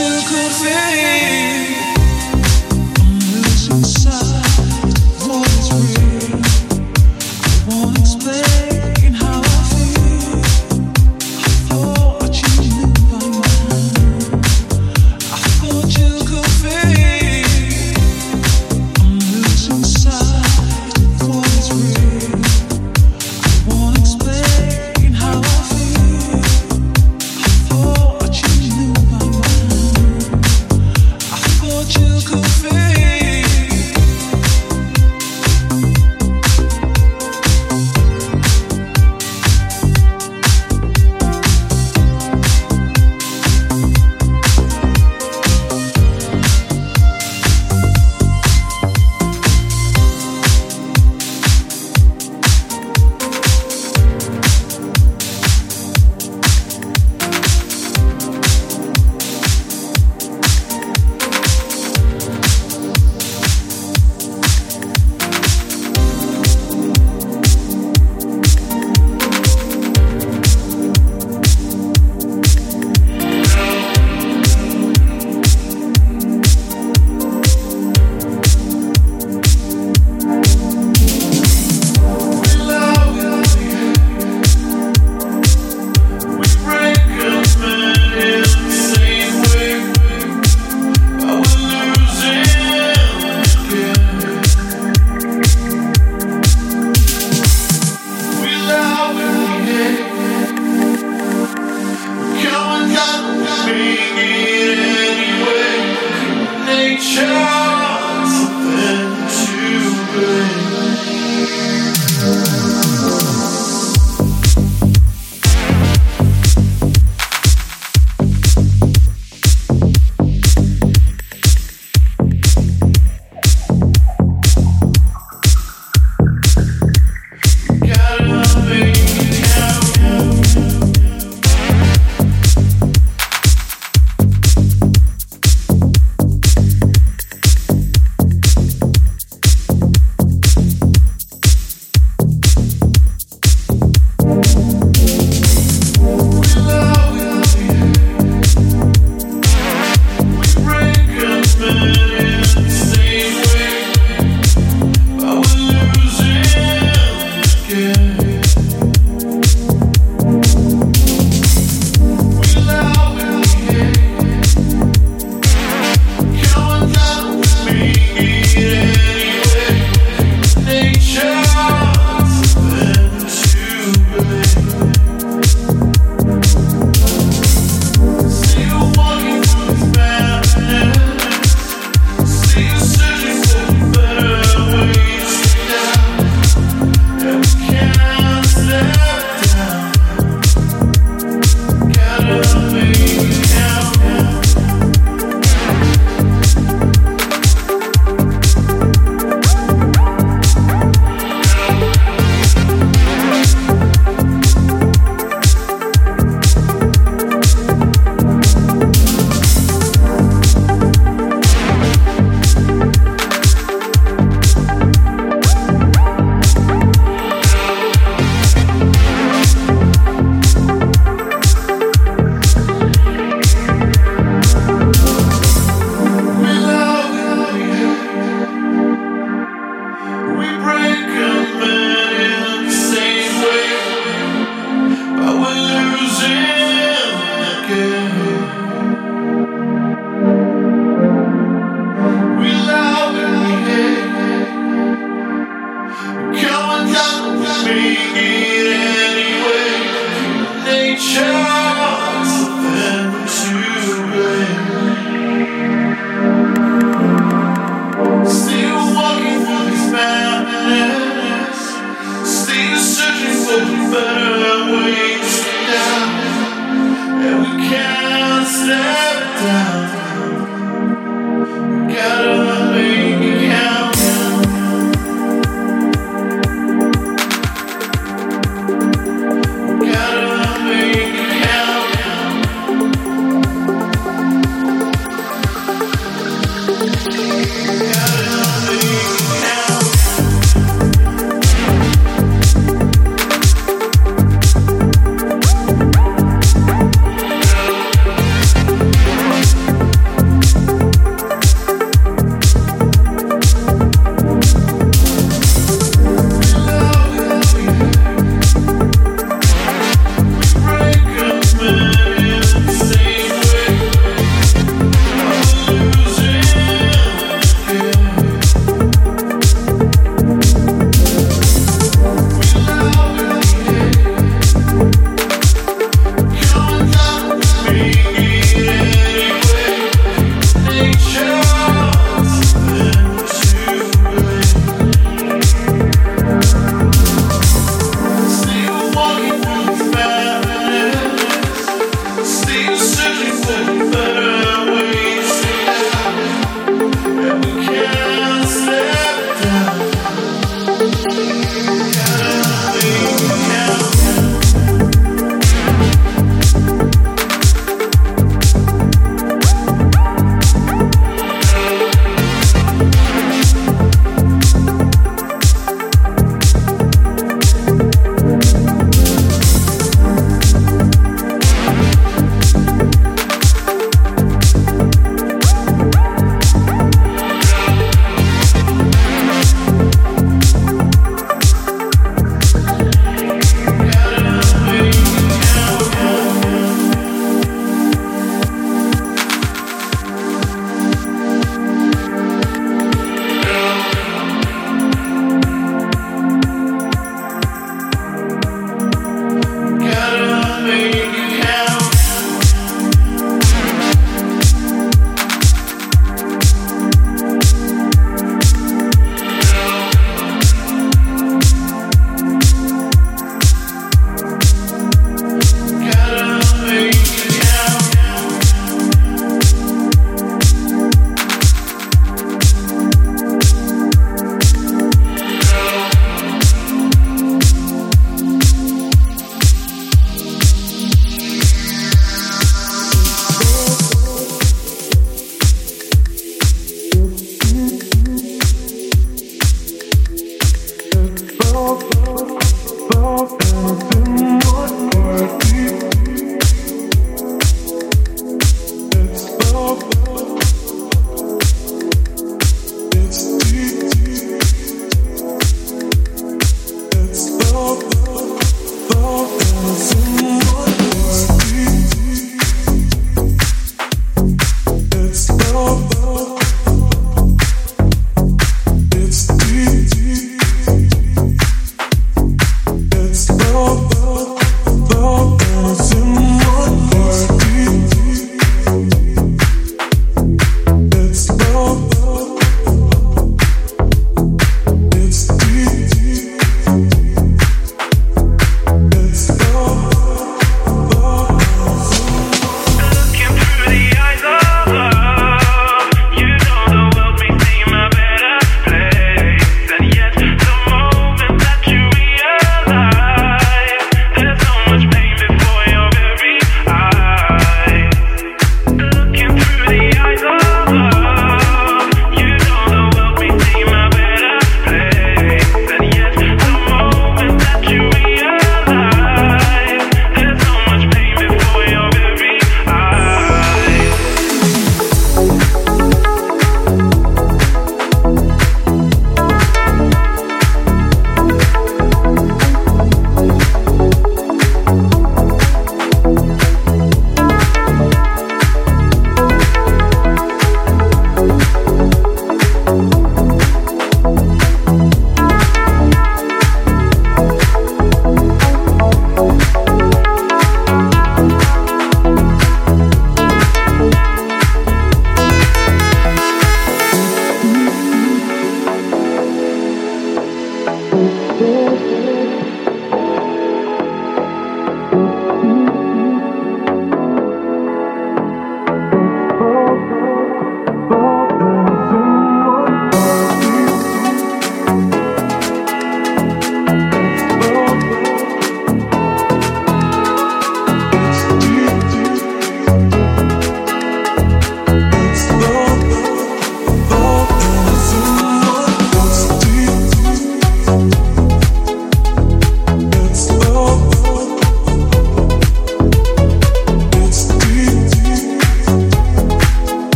you could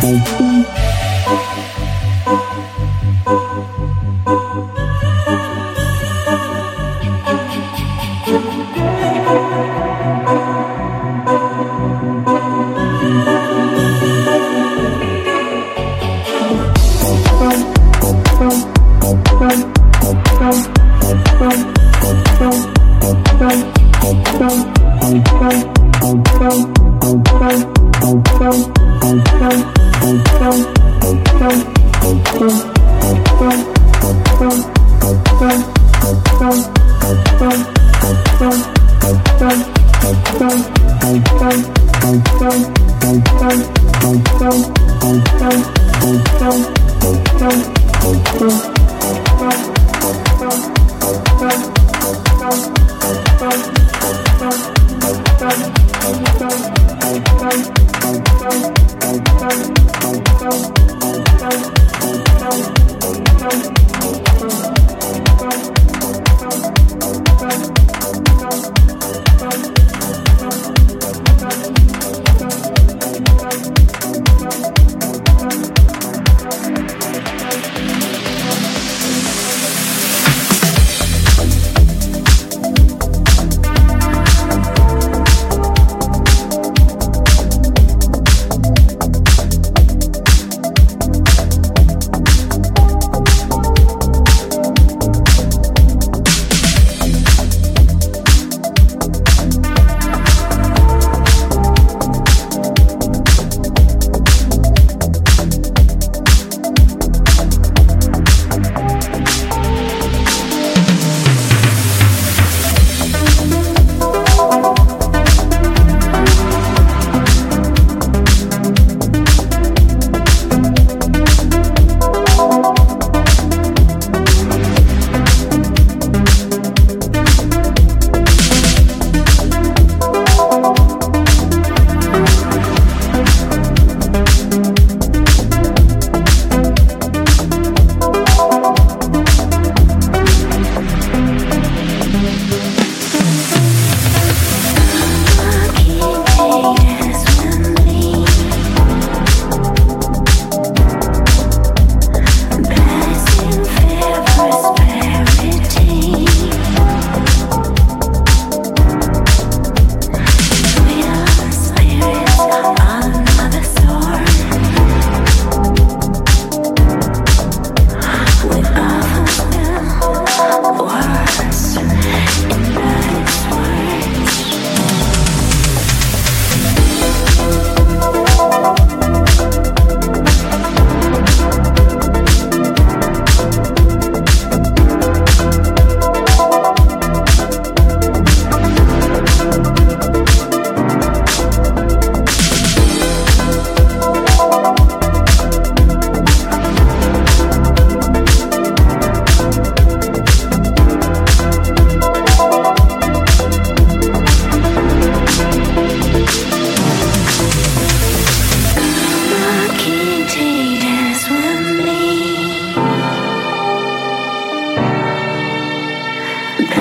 Bye.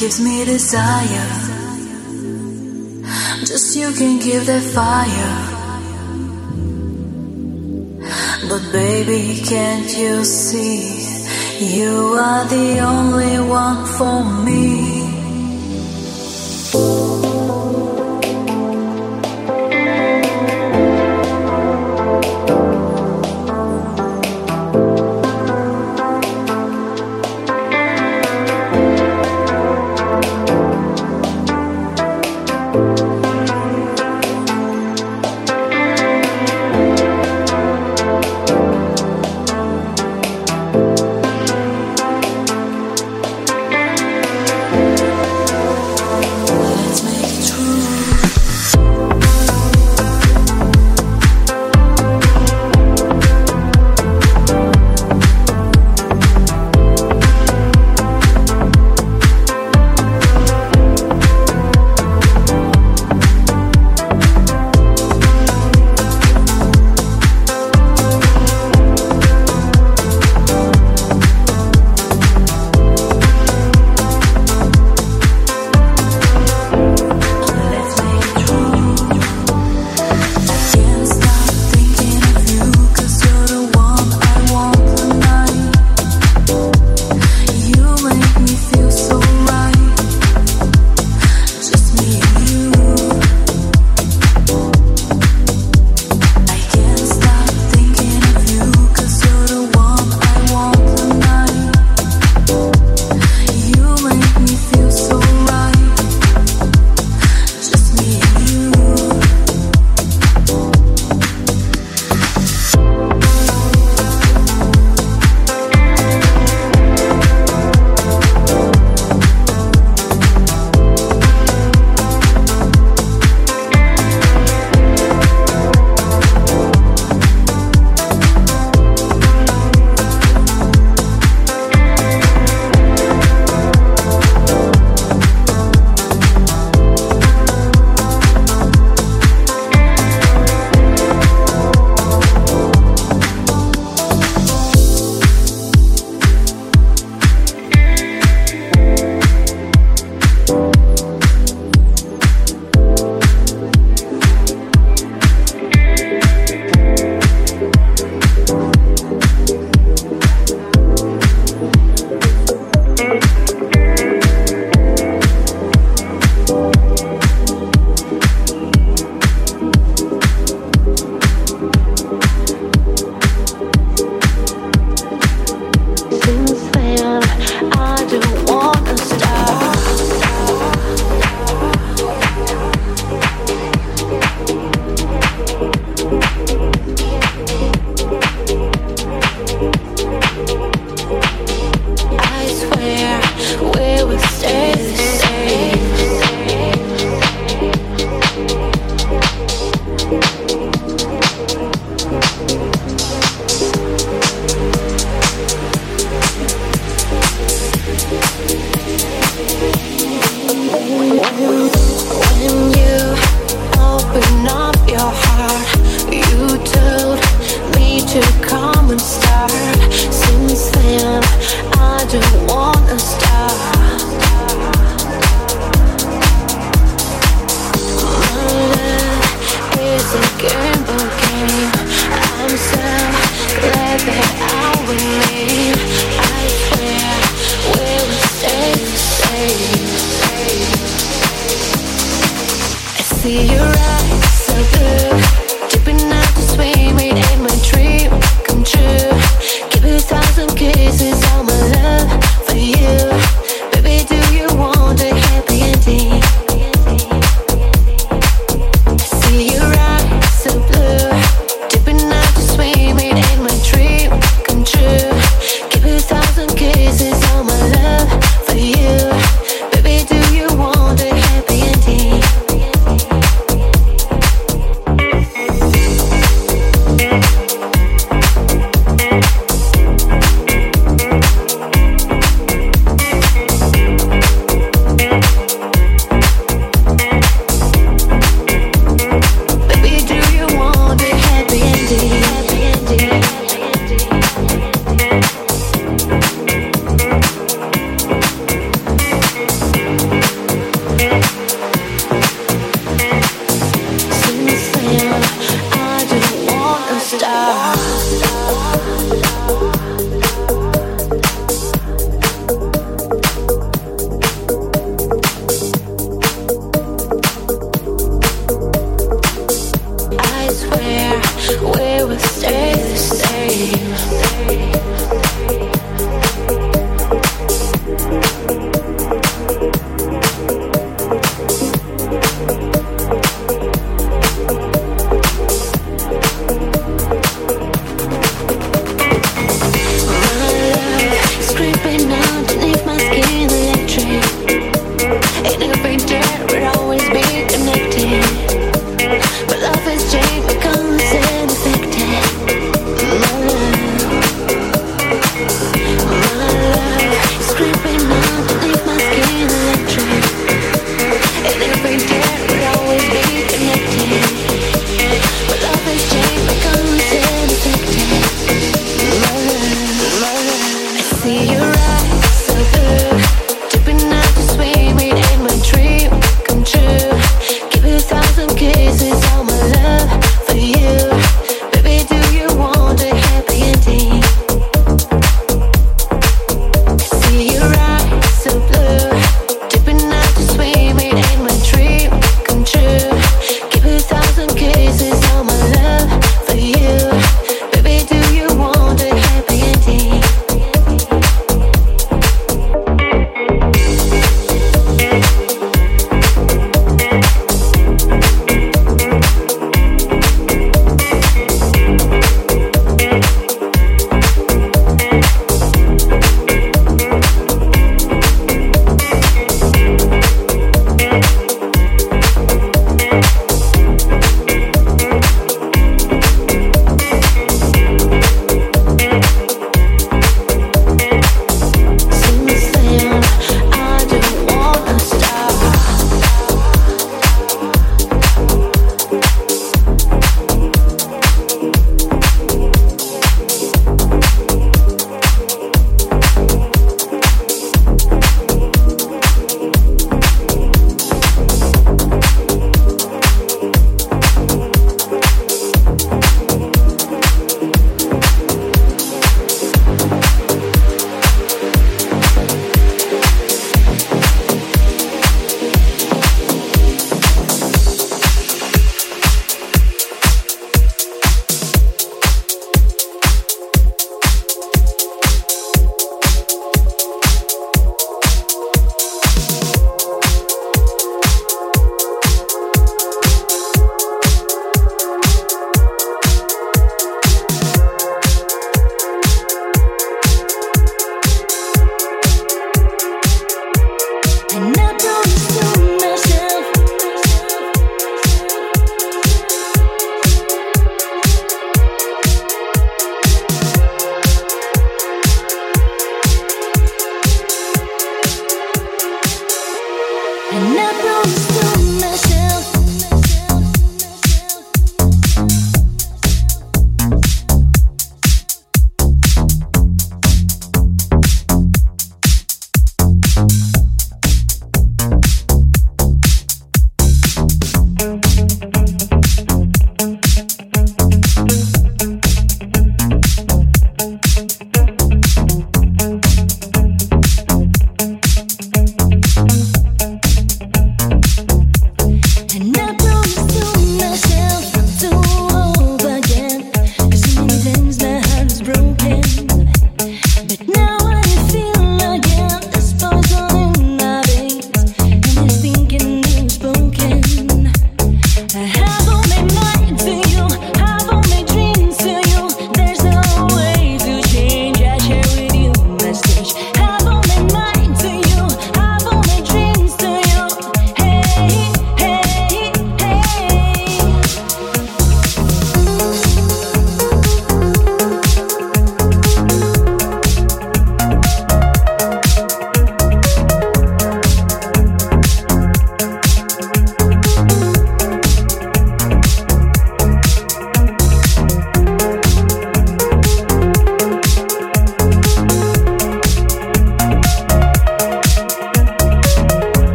gives me desire. Just you can give that fire. But baby, can't you see? You are the only one for me.